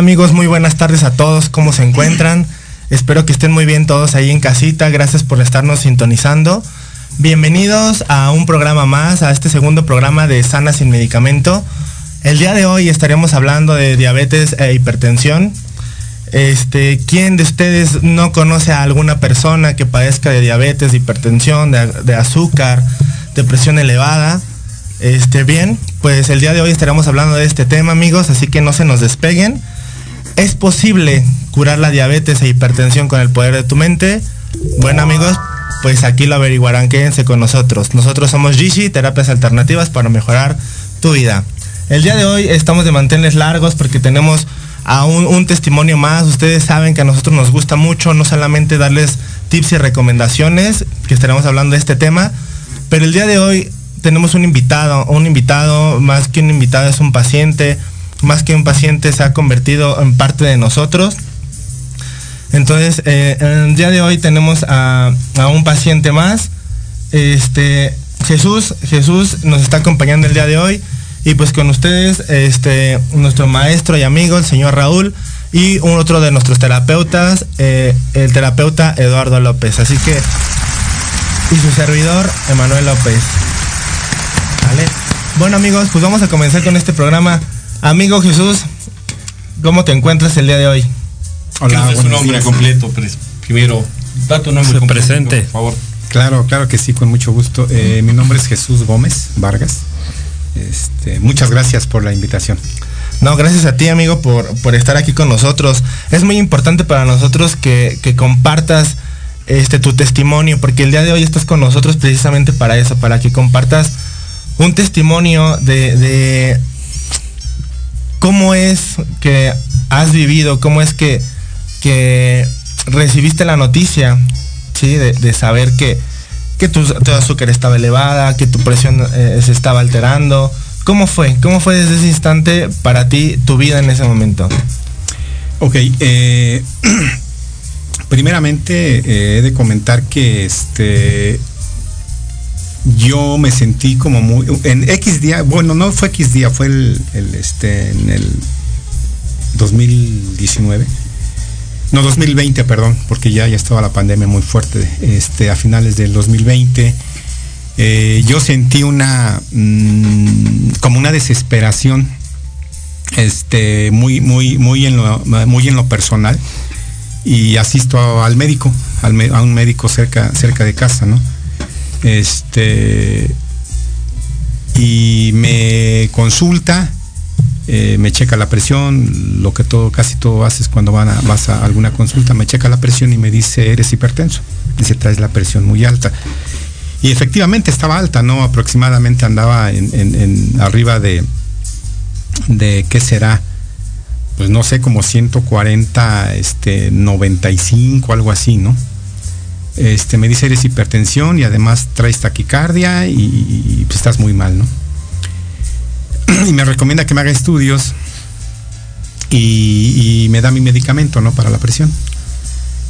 Amigos? Muy buenas tardes a todos. ¿Cómo se encuentran? Espero que estén muy bien todos ahí en casita. Gracias por estarnos sintonizando. Bienvenidos a un programa más, a este segundo programa de Sana sin Medicamento. El día de hoy estaremos hablando de diabetes e hipertensión. Este, ¿quién de ustedes no conoce a alguna persona que padezca de diabetes, de hipertensión, de, de azúcar, de presión elevada? Este, bien, pues el día de hoy estaremos hablando de este tema, amigos, así que no se nos despeguen. ¿Es posible curar la diabetes e hipertensión con el poder de tu mente? Bueno, amigos, pues aquí lo averiguarán, quédense con nosotros. Nosotros somos Gishi, terapias alternativas para mejorar tu vida. El día de hoy estamos de mantenerles largos porque tenemos a un, un testimonio más. Ustedes saben que a nosotros nos gusta mucho no solamente darles tips y recomendaciones, que estaremos hablando de este tema, pero el día de hoy tenemos un invitado, un invitado, más que un invitado es un paciente, más que un paciente se ha convertido en parte de nosotros. Entonces, eh, el día de hoy tenemos a, a, un paciente más. Este, Jesús, Jesús nos está acompañando el día de hoy. Y pues con ustedes, este, nuestro maestro y amigo, el señor Raúl, y un otro de nuestros terapeutas, eh, el terapeuta Eduardo López. Así que, y su servidor, Emanuel López. ¿Vale? Bueno amigos, pues vamos a comenzar con este programa. Amigo Jesús, ¿cómo te encuentras el día de hoy? Hola, su nombre días. completo, primero, da tu nombre Se completo, presente. por favor. Claro, claro que sí, con mucho gusto. Eh, mi nombre es Jesús Gómez Vargas. Este, muchas gracias por la invitación. No, gracias a ti, amigo, por, por estar aquí con nosotros. Es muy importante para nosotros que, que compartas este, tu testimonio, porque el día de hoy estás con nosotros precisamente para eso, para que compartas un testimonio de, de cómo es que has vivido, cómo es que, que recibiste la noticia, ¿sí? De, saber que, que tu, tu, azúcar estaba elevada, que tu presión eh, se estaba alterando. ¿Cómo fue? ¿Cómo fue desde ese instante para ti tu vida en ese momento? Ok, eh, primeramente eh, he de comentar que este yo me sentí como muy en X día, bueno, no fue X día, fue el, este en el 2019. No, 2020, perdón, porque ya, ya estaba la pandemia muy fuerte. Este, a finales del 2020, eh, yo sentí una mmm, como una desesperación, este, muy, muy, muy en lo, muy en lo personal. Y asisto al médico, al, a un médico cerca, cerca de casa, ¿no? Este y me consulta, eh, me checa la presión, lo que todo, casi todo haces cuando a, vas a alguna consulta, me checa la presión y me dice, eres hipertenso. Dice, traes la presión muy alta. Y efectivamente estaba alta, ¿no? Aproximadamente andaba en, en arriba de, de, ¿qué será? Pues no sé, como 140, este, 95, algo así, ¿no? Este, me dice eres hipertensión y además traes taquicardia y, pues estás muy mal, ¿no? y me recomienda que me haga estudios y, y, me da mi medicamento, ¿no? Para la presión.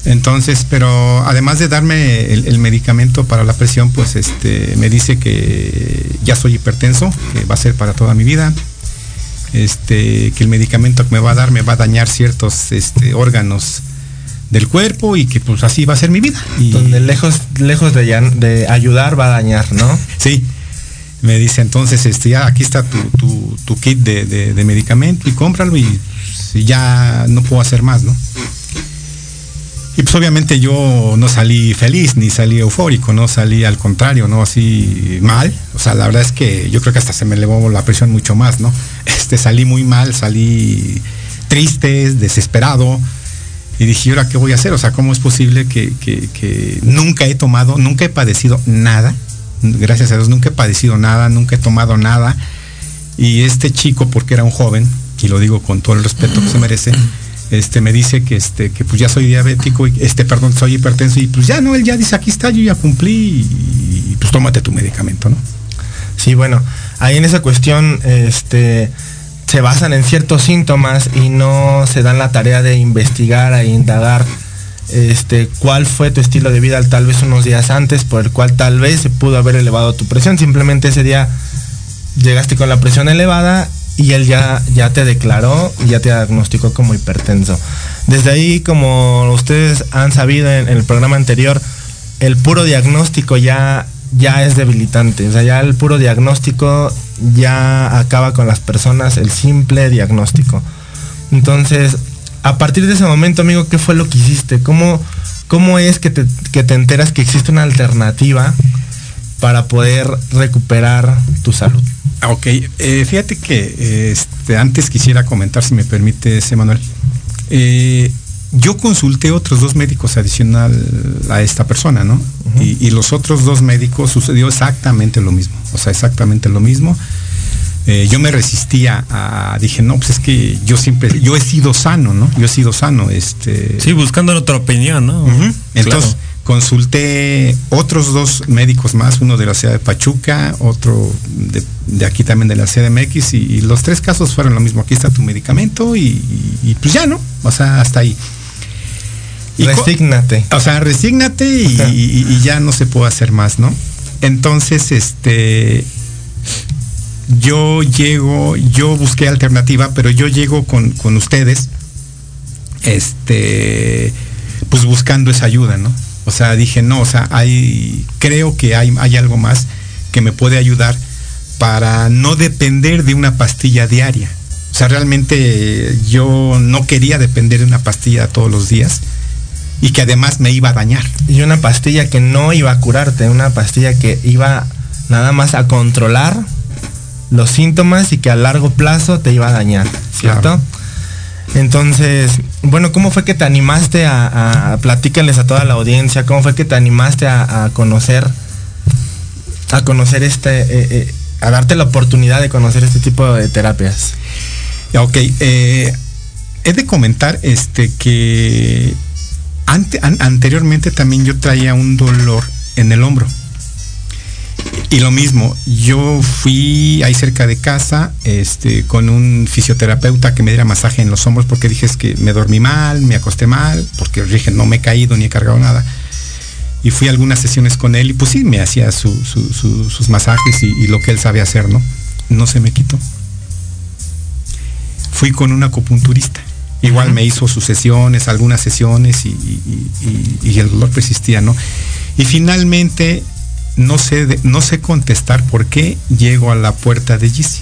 Entonces, pero además de darme el, el, medicamento para la presión, pues este, me dice que ya soy hipertenso, que va a ser para toda mi vida. Este, que el medicamento que me va a dar me va a dañar ciertos este, órganos del cuerpo y que pues así va a ser mi vida. Y... Donde lejos, lejos de, de, ayudar va a dañar, ¿no? Sí. Me dice entonces, este, ya aquí está tu, tu, tu kit de, de, de, medicamento y cómpralo y, y, ya no puedo hacer más, ¿no? Y pues obviamente yo no salí feliz, ni salí eufórico, no salí al contrario, no así mal. O sea, la verdad es que yo creo que hasta se me elevó la presión mucho más, ¿no? Este, salí muy mal, salí triste, desesperado. Y dije, ¿y ahora qué voy a hacer? O sea, ¿cómo es posible que, que- nunca he tomado, nunca he padecido nada? Gracias a Dios, nunca he padecido nada, nunca he tomado nada. Y este chico, porque era un joven, y lo digo con todo el respeto que se merece, este me dice que este que pues ya soy diabético este perdón soy hipertenso y pues ya no él ya dice aquí está yo ya cumplí y, pues tómate tu medicamento no Sí, bueno, ahí en esa cuestión este, se basan en ciertos síntomas y no se dan la tarea de investigar e indagar este, cuál fue tu estilo de vida tal vez unos días antes por el cual tal vez se pudo haber elevado tu presión. Simplemente ese día llegaste con la presión elevada y él ya, ya te declaró y ya te diagnosticó como hipertenso. Desde ahí, como ustedes han sabido en, en el programa anterior, el puro diagnóstico ya, ya es debilitante. O sea, ya el puro diagnóstico ya acaba con las personas, el simple diagnóstico. Entonces, a partir de ese momento, amigo, ¿qué fue lo que hiciste? ¿Cómo, cómo es que te, que te enteras que existe una alternativa para poder recuperar tu salud? Ah, Ok, eh, fíjate que este, antes quisiera comentar, si me permites, Emanuel. Eh, yo consulté otros dos médicos adicional a esta persona, ¿no? y, y los otros dos médicos sucedió exactamente lo mismo, o sea, exactamente lo mismo. Eh, yo me resistía a, dije, no, pues es que yo siempre, yo he sido sano, ¿no? Yo he sido sano, este. Sí, buscando otra opinión, ¿no? Entonces, Claro. consulté otros dos médicos más, uno de la ciudad de Pachuca, otro de, de aquí también de la CDMX, y, y los tres casos fueron lo mismo. Aquí está tu medicamento y pues ya, ¿no? O sea, hasta ahí. Y Resígnate. o sea, resígnate y, y- y ya no se puede hacer más, ¿no? Entonces, este, yo llego, yo busqué alternativa, pero yo llego con, con ustedes, este, pues buscando esa ayuda, ¿no? O sea, dije, no, o sea, hay, creo que hay, hay algo más que me puede ayudar para no depender de una pastilla diaria. O sea, realmente yo no quería depender de una pastilla todos los días y que además me iba a dañar. Y una pastilla que no iba a curarte, una pastilla que iba nada más a controlar los síntomas y que a largo plazo te iba a dañar, ¿cierto? Claro. Entonces, bueno, ¿cómo fue que te animaste a, a, platícales a toda la audiencia, cómo fue que te animaste a, a conocer, a conocer este, eh, eh, a darte la oportunidad de conocer este tipo de terapias? Ok, eh, he de comentar este que ante- an- anteriormente también yo traía un dolor en el hombro. Y lo mismo, yo fui ahí cerca de casa este, con un fisioterapeuta que me diera masaje en los hombros porque dije es que me dormí mal, me acosté mal, porque dije no me he caído ni he cargado nada. Y fui a algunas sesiones con él y pues sí, me hacía su- su- su- sus masajes y, y lo que él sabe hacer, ¿no? No se me quitó. Fui con un acupunturista. Igual me hizo sus sesiones, algunas sesiones y, y- y- y el dolor persistía, ¿no? Y finalmente no sé, de- no sé contestar por qué llego a la puerta de Gizzy.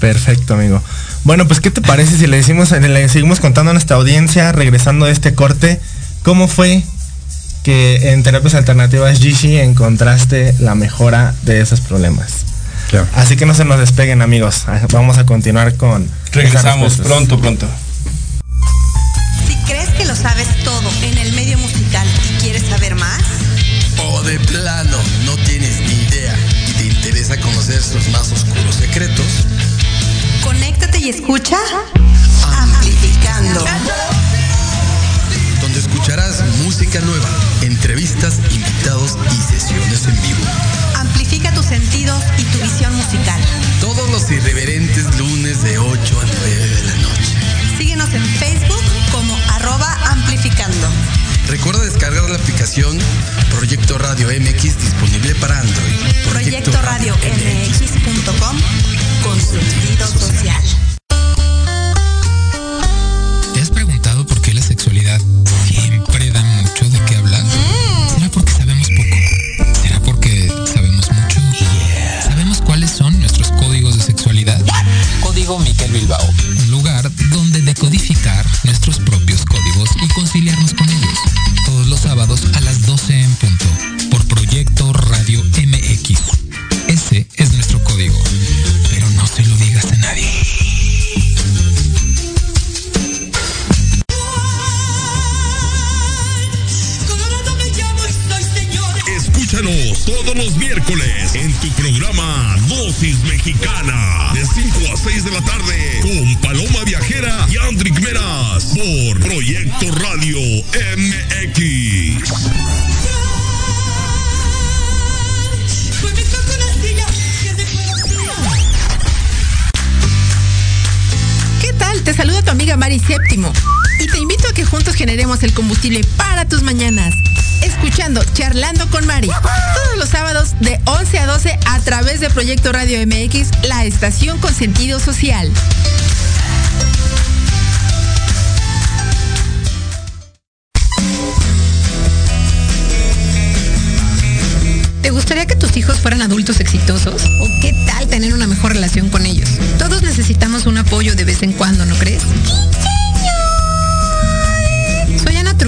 Perfecto, amigo. Bueno, pues ¿qué te parece si le decimos, le seguimos contando a nuestra audiencia, regresando de este corte, cómo fue que en terapias alternativas Gishi encontraste la mejora de esos problemas? Claro. Así que no se nos despeguen, amigos. Vamos a continuar con Regresamos pronto, pronto. Lo sabes todo en el medio musical y quieres saber más, O de plano no tienes ni idea y te interesa conocer sus más oscuros secretos, conéctate y escucha Amplificando. donde escucharás música nueva, entrevistas, invitados y sesiones en vivo. Amplifica tus sentidos y tu visión musical. Todos los irreverentes lunes de 8 a 9 de la noche. Síguenos en Facebook como arroba amplificando. Recuerda descargar la aplicación Proyecto Radio MX disponible para Android. Proyecto Radio MX.com con sentido social. Miércoles en tu programa Dosis Mexicana de 5 a 6 de la tarde con Paloma Viajera y Andrick Meras por Proyecto Radio MX. ¿Qué tal? Te saluda tu amiga Mari Séptimo y te invito a que juntos generemos el combustible para tus mañanas. Escuchando Charlando con Mari todos los sábados de 11 a 12 a través de Proyecto Radio MX, la estación con sentido social. ¿Te gustaría que tus hijos fueran adultos exitosos? ¿O qué tal tener una mejor relación con ellos? Todos necesitamos un apoyo de vez en cuando, ¿no crees?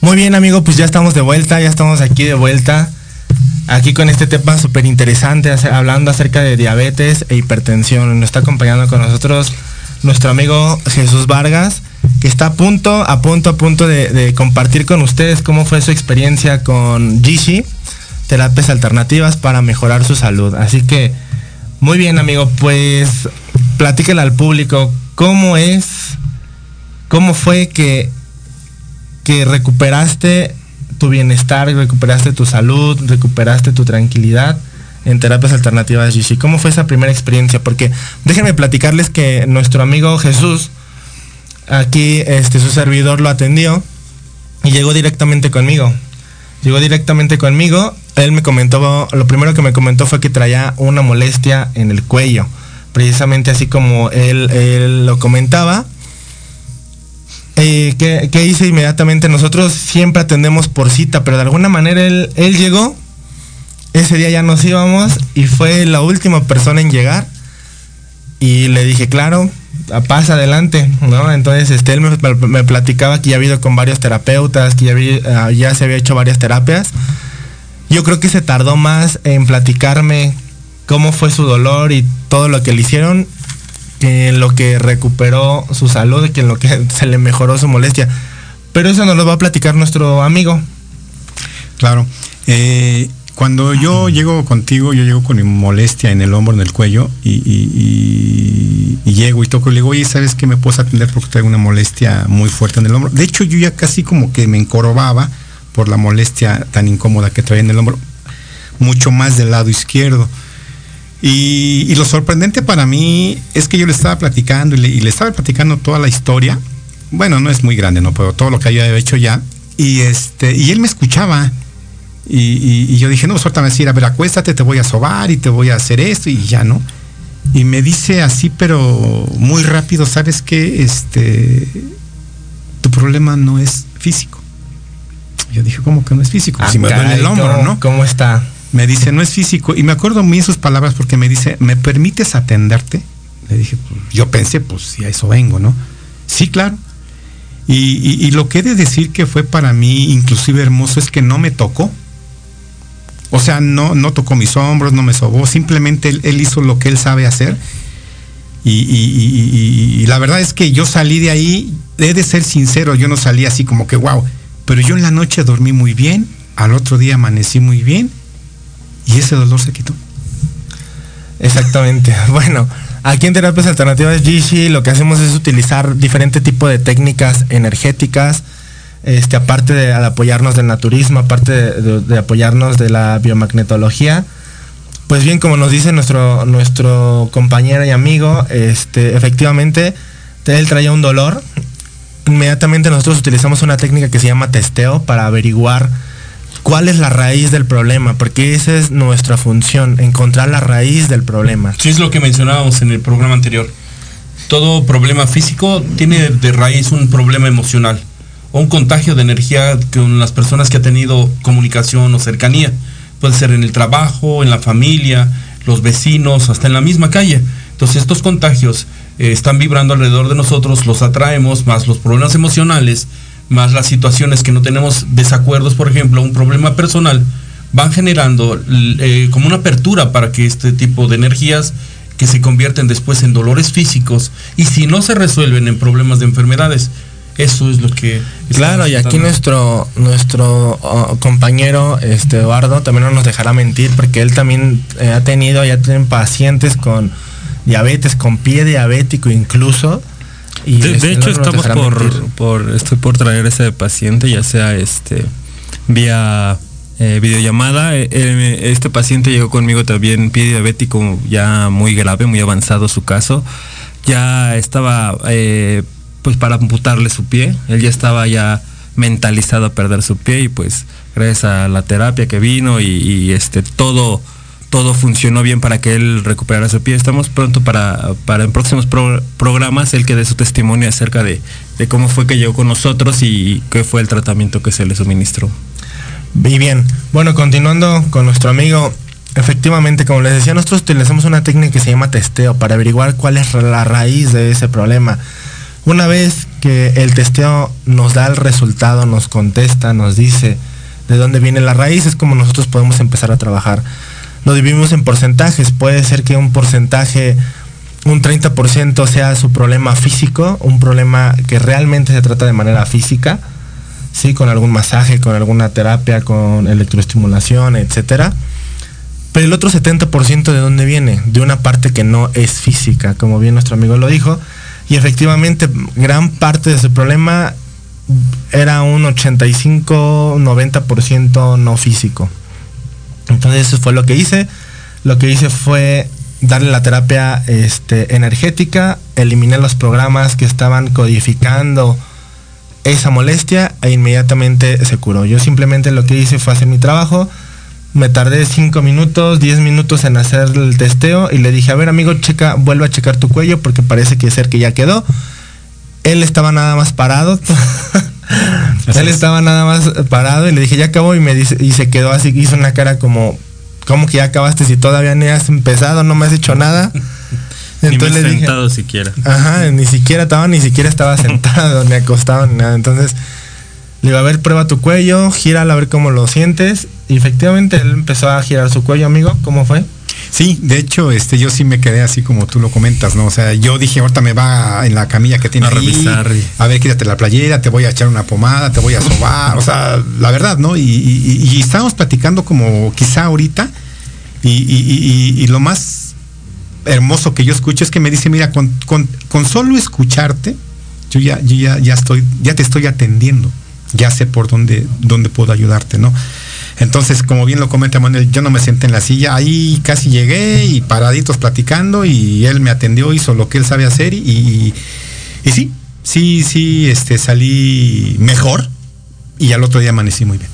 Muy bien, amigo, pues ya estamos de vuelta, ya estamos aquí de vuelta. Aquí con este tema súper interesante, hablando acerca de diabetes e hipertensión. Nos está acompañando con nosotros nuestro amigo Jesús Vargas, que está a punto, a punto, a punto de, de compartir con ustedes cómo fue su experiencia con Gishi, terapias alternativas para mejorar su salud. Así que, muy bien, amigo, pues platíquele al público cómo es, cómo fue que que recuperaste tu bienestar, recuperaste tu salud, recuperaste tu tranquilidad en terapias alternativas Gishi. ¿Cómo fue esa primera experiencia? Porque déjenme platicarles que nuestro amigo Jesús, aquí este, su servidor lo atendió y llegó directamente conmigo. Llegó directamente conmigo. Él me comentó, lo primero que me comentó fue que traía una molestia en el cuello. Precisamente así como él lo comentaba. Eh, ¿qué, hice inmediatamente? Nosotros siempre atendemos por cita, pero de alguna manera él, llegó, ese día ya nos íbamos y fue la última persona en llegar. Y le dije, claro, pasa adelante. Entonces este, él me, platicaba que ya había ido con varios terapeutas, que ya, ah, ya se había hecho varias terapias. Yo creo que se tardó más en platicarme cómo fue su dolor y todo lo que le hicieron que en lo que recuperó su salud, que en lo que se le mejoró su molestia. Pero eso nos lo va a platicar nuestro amigo. Claro. Eh, cuando yo llego contigo, yo llego con mi molestia en el hombro, en el cuello, y, y- y- y llego y toco y le digo, oye, ¿sabes qué me puedes atender porque traigo una molestia muy fuerte en el hombro? De hecho, yo ya casi como que me encorvaba por la molestia tan incómoda que traía en el hombro, mucho más del lado izquierdo. Y, y lo sorprendente para mí es que yo le estaba platicando y le, y le estaba platicando toda la historia. Bueno, no es muy grande, ¿no? Pero todo lo que había hecho ya. Y este, y él me escuchaba. Y, yo dije, no, suéltame a decir, a ver, acuéstate, te voy a sobar y te voy a hacer esto y ya, ¿no? Y me dice así, pero muy rápido, ¿sabes qué? Este, tu problema no es físico. Yo dije, ¿cómo que no es físico? Ah, si me duele el hombro, ¿cómo- ¿no? ¿Cómo está? Me dice, no es físico. Y me acuerdo muy sus palabras porque me dice, ¿me permites atenderte? Le dije, pues, yo pensé, pues si a eso vengo, ¿no? Sí, claro. Y, lo que he de decir que fue para mí inclusive hermoso es que no me tocó. O sea, no, no tocó mis hombros, no me sobó, simplemente él, hizo lo que él sabe hacer. Y- y la verdad es que yo salí de ahí, he de ser sincero, yo no salí así como que wow, pero yo en la noche dormí muy bien, al otro día amanecí muy bien y ese dolor se quitó. Exactamente. Bueno, aquí en Terapias Alternativas GC lo que hacemos es utilizar diferente tipo de técnicas energéticas, este, aparte de apoyarnos del naturismo, aparte de apoyarnos de la biomagnetología. Pues bien, como nos dice nuestro, nuestro compañero y amigo, este, efectivamente él traía un dolor. Inmediatamente nosotros utilizamos una técnica que se llama testeo para averiguar cuál es la raíz del problema, porque esa es nuestra función, encontrar la raíz del problema. Sí, es lo que mencionábamos en el programa anterior. Todo problema físico tiene de raíz un problema emocional o un contagio de energía con las personas que ha tenido comunicación o cercanía. Puede ser en el trabajo, en la familia, los vecinos, hasta en la misma calle. Entonces estos contagios eh, están vibrando alrededor de nosotros, los atraemos, más los problemas emocionales, más las situaciones que no tenemos desacuerdos, por ejemplo, un problema personal, van generando eh, como una apertura para que este tipo de energías que se convierten después en dolores físicos y si no se resuelven en problemas de enfermedades, eso es lo que... Claro, y aquí nuestro, nuestro oh, compañero este, Eduardo también no nos dejará mentir porque él también eh, ha tenido, ya tienen pacientes con diabetes, con pie diabético incluso. Y de, este, hecho estamos por, por, estoy por traer ese paciente, ya sea este vía eh, videollamada. Eh, este paciente llegó conmigo también pie diabético ya muy grave, muy avanzado su caso. Ya estaba pues para amputarle su pie. Él ya estaba ya mentalizado a perder su pie y pues gracias a la terapia que vino y, este todo todo funcionó bien para que él recuperara su pie. Estamos pronto para, para en próximos programas el que dé su testimonio acerca de, de, cómo fue que llegó con nosotros y qué fue el tratamiento que se le suministró. Bien, bueno, continuando con nuestro amigo, efectivamente, como les decía, nosotros utilizamos una técnica que se llama testeo para averiguar cuál es la raíz de ese problema. Una vez que el testeo nos da el resultado, nos contesta, nos dice de dónde viene la raíz, es como nosotros podemos empezar a trabajar. Lo dividimos en porcentajes. Puede ser que un porcentaje, un 30% sea su problema físico, un problema que realmente se trata de manera física, ¿sí? con algún masaje, con alguna terapia, con electroestimulación, etc. Pero el otro 70% de dónde viene? De una parte que no es física, como bien nuestro amigo lo dijo, y efectivamente gran parte de ese problema era un 85-90% no físico. Entonces eso fue lo que hice. Lo que hice fue darle la terapia este, energética, eliminé los programas que estaban codificando esa molestia e inmediatamente se curó. Yo simplemente lo que hice fue hacer mi trabajo, me tardé 5 minutos, 10 minutos en hacer el testeo y le dije, a ver amigo, checa, vuelve a checar tu cuello porque parece que ser que ya quedó. Él estaba nada más parado. Él estaba nada más parado y le dije, ya acabó y me dice, y se quedó así, hizo una cara como, ¿cómo que ya acabaste si todavía ni has empezado, no me has hecho nada? Entonces ni sentado siquiera. Ajá, ni siquiera estaba, ni siquiera estaba sentado, ni acostado, ni nada. Entonces le iba a ver, prueba tu cuello, gíralo a ver cómo lo sientes. Y efectivamente él empezó a girar su cuello, amigo. ¿Cómo fue? Sí, de hecho, este, yo sí me quedé así como tú lo comentas, ¿no? O sea, yo dije, ahorita me va en la camilla que tiene a revisar. A ver, quítate la playera, te voy a echar una pomada, te voy a sobar, o sea, la verdad, ¿no? Y, y, estábamos platicando como quizá ahorita, y, lo más hermoso que yo escucho es que me dice, mira, con, con, solo escucharte, yo ya, yo ya, ya estoy, ya te estoy atendiendo ya sé por dónde, dónde puedo ayudarte, ¿no? Entonces, como bien lo comenta Manuel, yo no me senté en la silla, ahí casi llegué y paraditos platicando y él me atendió, hizo lo que él sabe hacer y, sí, sí, sí, este, salí mejor y al otro día amanecí muy bien.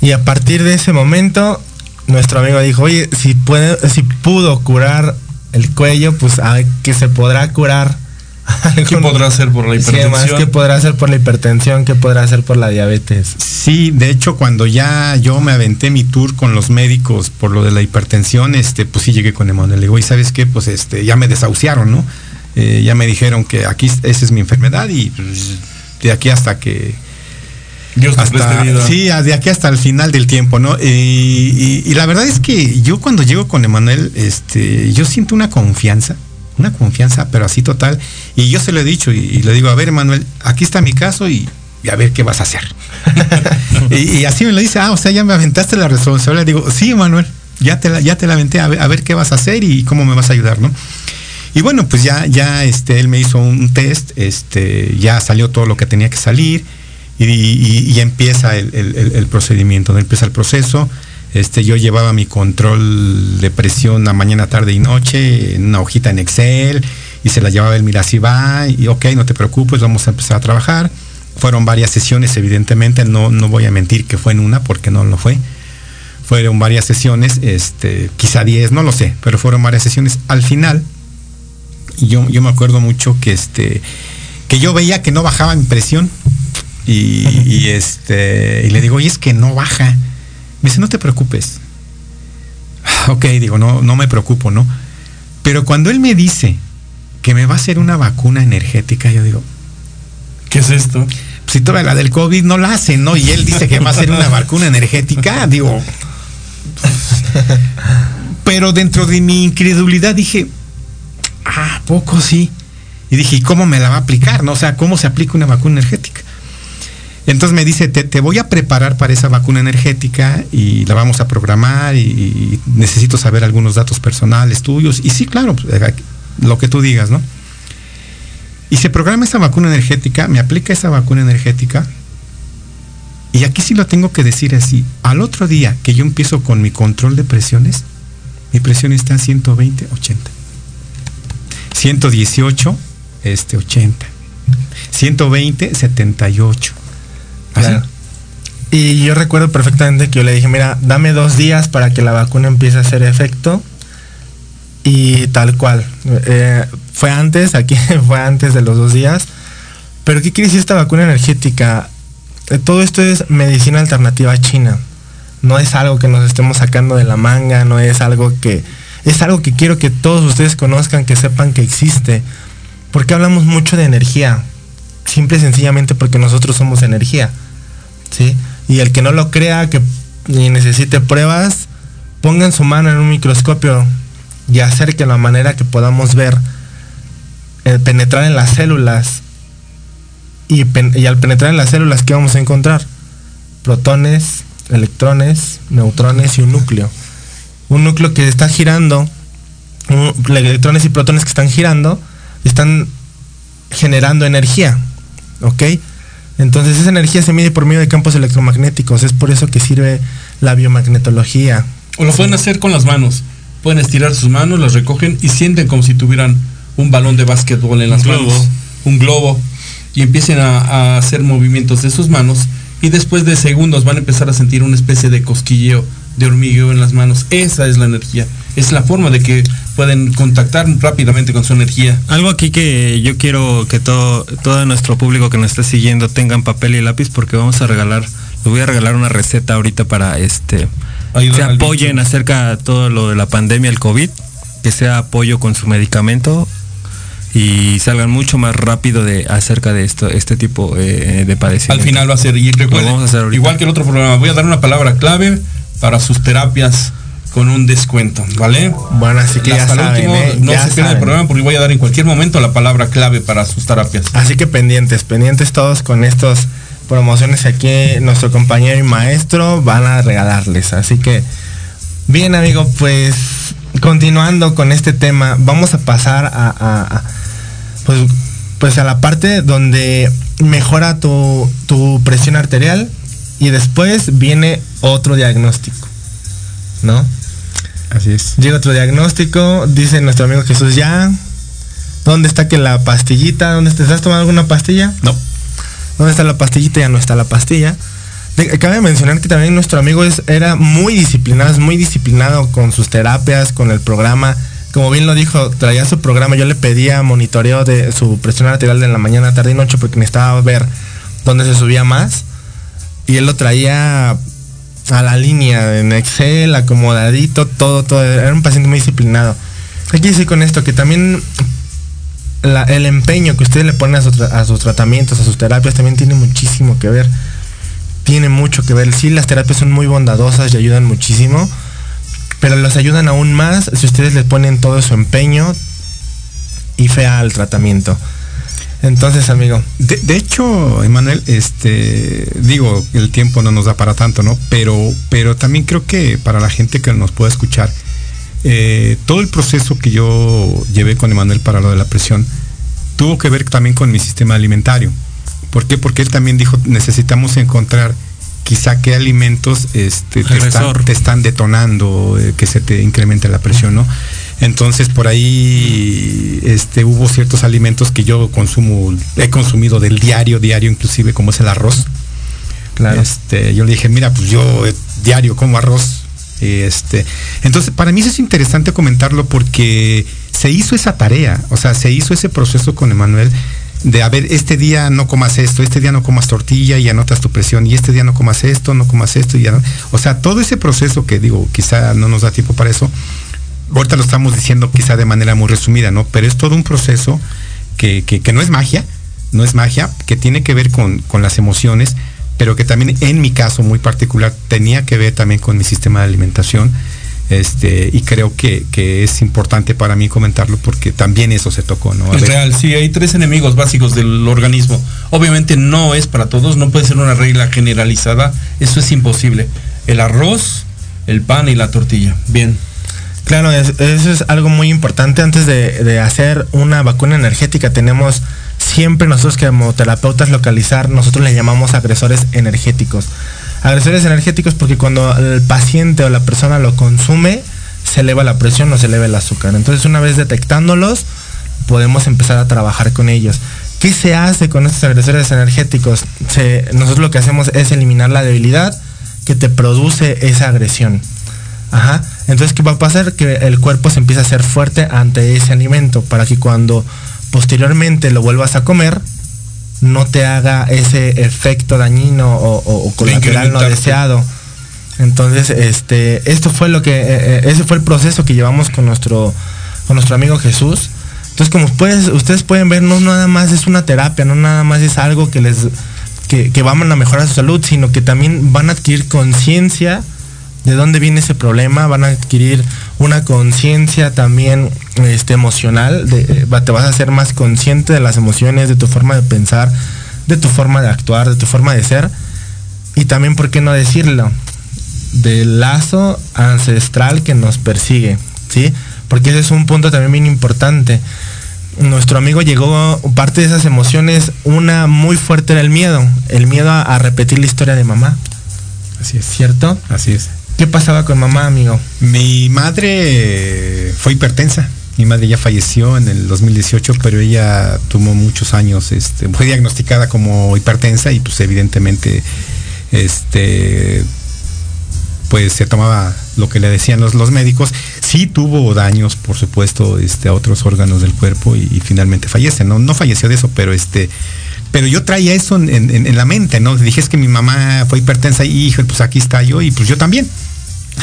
Y a partir de ese momento, nuestro amigo dijo, oye, si, puede, si pudo curar el cuello, pues que se podrá curar ¿Qué podrá hacer por la hipertensión? ¿Qué podrá hacer por la hipertensión? ¿Qué podrá hacer por la diabetes? Sí, de hecho, cuando ya yo me aventé mi tour con los médicos por lo de la hipertensión, este, pues sí llegué con Emanuel. Le digo, ¿y sabes qué? Pues este, ya me desahuciaron, ¿no? Eh, ya me dijeron que aquí esa es mi enfermedad y pues, de aquí hasta que Dios hasta, Sí, de aquí hasta el final del tiempo, ¿no? Y, y, la verdad es que yo cuando llego con Emanuel, este, yo siento una confianza una confianza, pero así total. Y yo se lo he dicho y, le digo, a ver, Manuel, aquí está mi caso y, a ver qué vas a hacer. y, así me lo dice, ah, o sea, ya me aventaste la responsabilidad. Digo, sí, Manuel, ya te la, ya te la aventé, a ver, qué vas a hacer y cómo me vas a ayudar, ¿no? Y bueno, pues ya, ya este, él me hizo un test, este, ya salió todo lo que tenía que salir y, empieza el, procedimiento, ¿no? empieza el proceso. Este, yo llevaba mi control de presión a mañana, tarde y noche en una hojita en Excel y se la llevaba él, mira, y ok, no te preocupes, vamos a empezar a trabajar. Fueron varias sesiones, evidentemente, no, no voy a mentir que fue en una, porque no lo fue. Fueron varias sesiones, este, quizá 10, no lo sé, pero fueron varias sesiones. Al final, yo, yo me acuerdo mucho que este que yo veía que no bajaba mi presión. Y, y, este y le digo, oye, es que no baja. Me dice, no te preocupes. Ok, digo, no, no me preocupo, ¿no? Pero cuando él me dice que me va a hacer una vacuna energética, yo digo, ¿qué es esto? Si toda la del COVID no la hacen, ¿no? Y él dice que va a hacer una vacuna energética, digo. Pero dentro de mi incredulidad dije, ah, poco sí. Y dije, ¿y cómo me la va a aplicar? ¿No? O sea, ¿cómo se aplica una vacuna energética? Entonces me dice, te, voy a preparar para esa vacuna energética y la vamos a programar y, necesito saber algunos datos personales tuyos. Y sí, claro, pues, lo que tú digas, ¿no? Y se programa esa vacuna energética, me aplica esa vacuna energética. Y aquí sí lo tengo que decir así. Al otro día que yo empiezo con mi control de presiones, mi presión está a 120, 80. 118, este 80. 120, 78. Claro. Y yo recuerdo perfectamente que yo le dije, mira, dame dos días para que la vacuna empiece a hacer efecto. Y tal cual. Eh, fue antes, aquí fue antes de los dos días. Pero ¿qué quiere decir esta vacuna energética? Eh, todo esto es medicina alternativa china. No es algo que nos estemos sacando de la manga, no es algo que... Es algo que quiero que todos ustedes conozcan, que sepan que existe. Porque hablamos mucho de energía. Simple y sencillamente porque nosotros somos energía. ¿Sí? Y el que no lo crea, que ni necesite pruebas, pongan su mano en un microscopio y acerque la manera que podamos ver eh, penetrar en las células. Y, al penetrar en las células, ¿qué vamos a encontrar? Protones, electrones, neutrones y un núcleo. Un núcleo que está girando, un, electrones y protones que están girando, están generando energía. ¿Ok? Entonces esa energía se mide por medio de campos electromagnéticos. Es por eso que sirve la biomagnetología. O lo pueden hacer con las manos. Pueden estirar sus manos, las recogen y sienten como si tuvieran un balón de básquetbol en las Un manos, globo. un globo, y empiecen a, a hacer movimientos de sus manos y después de segundos van a empezar a sentir una especie de cosquilleo, de hormigueo en las manos. Esa es la energía. Es la forma de que pueden contactar rápidamente con su energía. Algo aquí que yo quiero que todo, todo nuestro público que nos esté siguiendo tengan papel y lápiz porque vamos a regalar, les voy a regalar una receta ahorita para este Ayudar se apoyen acerca de todo lo de la pandemia, el COVID, que sea apoyo con su medicamento y salgan mucho más rápido de acerca de esto, este tipo eh, de padecimiento. Al final va a ser, y recuerden, vamos a hacer igual que el otro programa, voy a dar una palabra clave para sus terapias con un descuento, ¿vale? Bueno, así que ya Hasta el saben, último, ¿eh? no Ya se pierdan el programa porque voy a dar en cualquier momento la palabra clave para sus terapias. Así que pendientes, pendientes todos con estos promociones que aquí nuestro compañero y maestro van a regalarles. Así que, bien amigo, pues continuando con este tema, vamos a pasar a, a- a, pues, pues a la parte donde mejora tu, tu presión arterial y después viene otro diagnóstico, ¿no? Así es. Llega otro diagnóstico, dice nuestro amigo Jesús, ya, ¿dónde está que la pastillita? ¿Dónde te estás tomando alguna pastilla? No. ¿Dónde está la pastillita? Ya no está la pastilla. De- cabe mencionar que también nuestro amigo es, era muy disciplinado, es muy disciplinado con sus terapias, con el programa. Como bien lo dijo, traía su programa, yo le pedía monitoreo de su presión arterial de la mañana, tarde y noche porque necesitaba ver dónde se subía más. Y él lo traía a la línea, en Excel, acomodadito, todo, todo. Era un paciente muy disciplinado. ¿Qué quiere decir con esto? Que también el empeño que ustedes le ponen a sus tratamientos, a sus terapias, también tiene muchísimo que ver. Tiene mucho que ver. Sí, las terapias son muy bondadosas y ayudan muchísimo, pero los ayudan aún más si ustedes le ponen todo su empeño y fe al tratamiento. Entonces, amigo, De, de hecho, Emanuel, este, digo, el tiempo no nos da para tanto, ¿no? Pero, pero también creo que para la gente que nos pueda escuchar, eh, todo el proceso que yo llevé con Emanuel para lo de la presión tuvo que ver también con mi sistema alimentario. ¿Por qué? Porque él también dijo, necesitamos encontrar quizá qué alimentos este, te, están, Regresor. te están detonando, eh, que se te incremente la presión, ¿no? Entonces por ahí este, hubo ciertos alimentos que yo consumo, he consumido del diario, diario inclusive, como es el arroz. Claro. Este, yo le dije, mira, pues yo eh, diario como arroz. Este, entonces, para mí eso es interesante comentarlo porque se hizo esa tarea, o sea, se hizo ese proceso con Emanuel de a ver, este día no comas esto, este día no comas tortilla y anotas tu presión, y este día no comas esto, no comas esto, y ya no. O sea, todo ese proceso que digo, quizá no nos da tiempo para eso, ahorita lo estamos diciendo quizá de manera muy resumida, ¿no? Pero es todo un proceso que, no es magia, no es magia, que tiene que ver con, las emociones, pero que también en mi caso muy particular tenía que ver también con mi sistema de alimentación. Este, y creo que, es importante para mí comentarlo porque también eso se tocó, ¿no? es real, sí, hay tres enemigos básicos del organismo. Obviamente no es para todos, no puede ser una regla generalizada, eso es imposible. El arroz, el pan y la tortilla. Bien. Claro, eso es algo muy importante. Antes de, hacer una vacuna energética tenemos siempre nosotros como terapeutas localizar, nosotros le llamamos agresores energéticos. Agresores energéticos porque cuando el paciente o la persona lo consume, se eleva la presión o se eleva el azúcar. Entonces una vez detectándolos, podemos empezar a trabajar con ellos. ¿Qué se hace con estos agresores energéticos? nosotros lo que hacemos es eliminar la debilidad que te produce esa agresión. Ajá. Entonces, ¿qué va a pasar? Que el cuerpo se empieza a hacer fuerte ante ese alimento para que cuando posteriormente lo vuelvas a comer, no te haga ese efecto dañino o, colateral no deseado. Entonces, este, esto fue lo que, eh, eh, ese fue el proceso que llevamos con nuestro, con nuestro amigo Jesús. Entonces, como ustedes pueden ver, no nada más es una terapia, no nada más es algo que les, que, que van a mejorar su salud, sino que también van a adquirir conciencia de dónde viene ese problema, van a adquirir una conciencia también este, emocional, de, eh, te vas a ser más consciente de las emociones, de tu forma de pensar, de tu forma de actuar, de tu forma de ser. Y también, ¿por qué no decirlo? Del lazo ancestral que nos persigue, ¿sí? Porque ese es un punto también bien importante. Nuestro amigo llegó, parte de esas emociones, una muy fuerte era el miedo, el miedo a repetir la historia de mamá. Así es. ¿Cierto? Así es. ¿Qué pasaba con mamá, amigo? Mi madre fue hipertensa. Mi madre ya falleció en el 2018, pero ella tuvo muchos años, este, fue diagnosticada como hipertensa y pues evidentemente este pues se tomaba lo que le decían los, los médicos. Sí tuvo daños, por supuesto, este, a otros órganos del cuerpo y, finalmente fallece. No, no falleció de eso, pero este, pero yo traía eso en, la mente, ¿no? Dije es que mi mamá fue hipertensa y hijo, pues aquí está yo y pues yo también.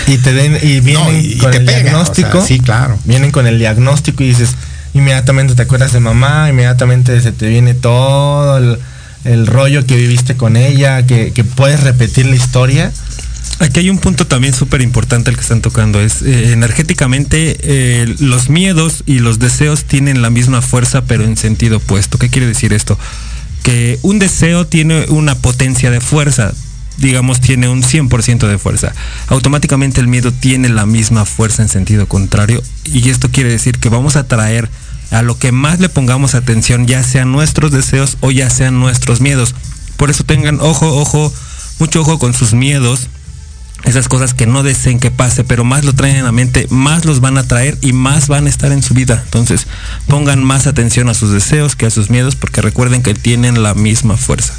Y te den, y vienen con el diagnóstico. sí, claro. Vienen con el diagnóstico y dices, inmediatamente te acuerdas de mamá, inmediatamente se te viene todo el, rollo que viviste con ella, que, puedes repetir la historia. Aquí hay un punto también súper importante el que están tocando. Es eh, energéticamente eh, los miedos y los deseos tienen la misma fuerza, pero en sentido opuesto. ¿Qué quiere decir esto? Que un deseo tiene una potencia de fuerza digamos, tiene un 100% de fuerza. Automáticamente el miedo tiene la misma fuerza en sentido contrario y esto quiere decir que vamos a traer a lo que más le pongamos atención, ya sean nuestros deseos o ya sean nuestros miedos. Por eso tengan ojo, ojo, mucho ojo con sus miedos, esas cosas que no deseen que pase, pero más lo traen en la mente, más los van a traer y más van a estar en su vida. Entonces, pongan más atención a sus deseos que a sus miedos, porque recuerden que tienen la misma fuerza.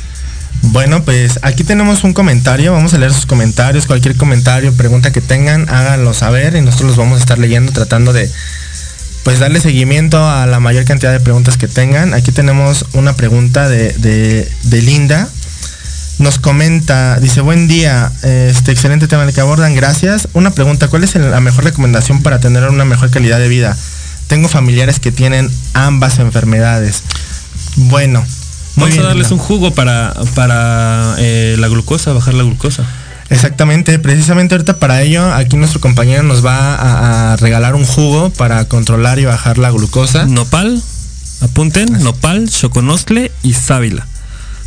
Bueno, pues aquí tenemos un comentario, vamos a leer sus comentarios, cualquier comentario, pregunta que tengan, háganlo saber y nosotros los vamos a estar leyendo tratando de pues darle seguimiento a la mayor cantidad de preguntas que tengan. Aquí tenemos una pregunta de, Linda. Nos comenta, dice, buen día, este excelente tema el que abordan, gracias. Una pregunta, ¿cuál es la mejor recomendación para tener una mejor calidad de vida? Tengo familiares que tienen ambas enfermedades. Bueno, Vamos a darles un jugo para, para eh, la glucosa, bajar la glucosa. Exactamente, precisamente ahorita para ello, aquí nuestro compañero nos va a, regalar un jugo para controlar y bajar la glucosa. Nopal, apunten, nopal, choconostle y sábila.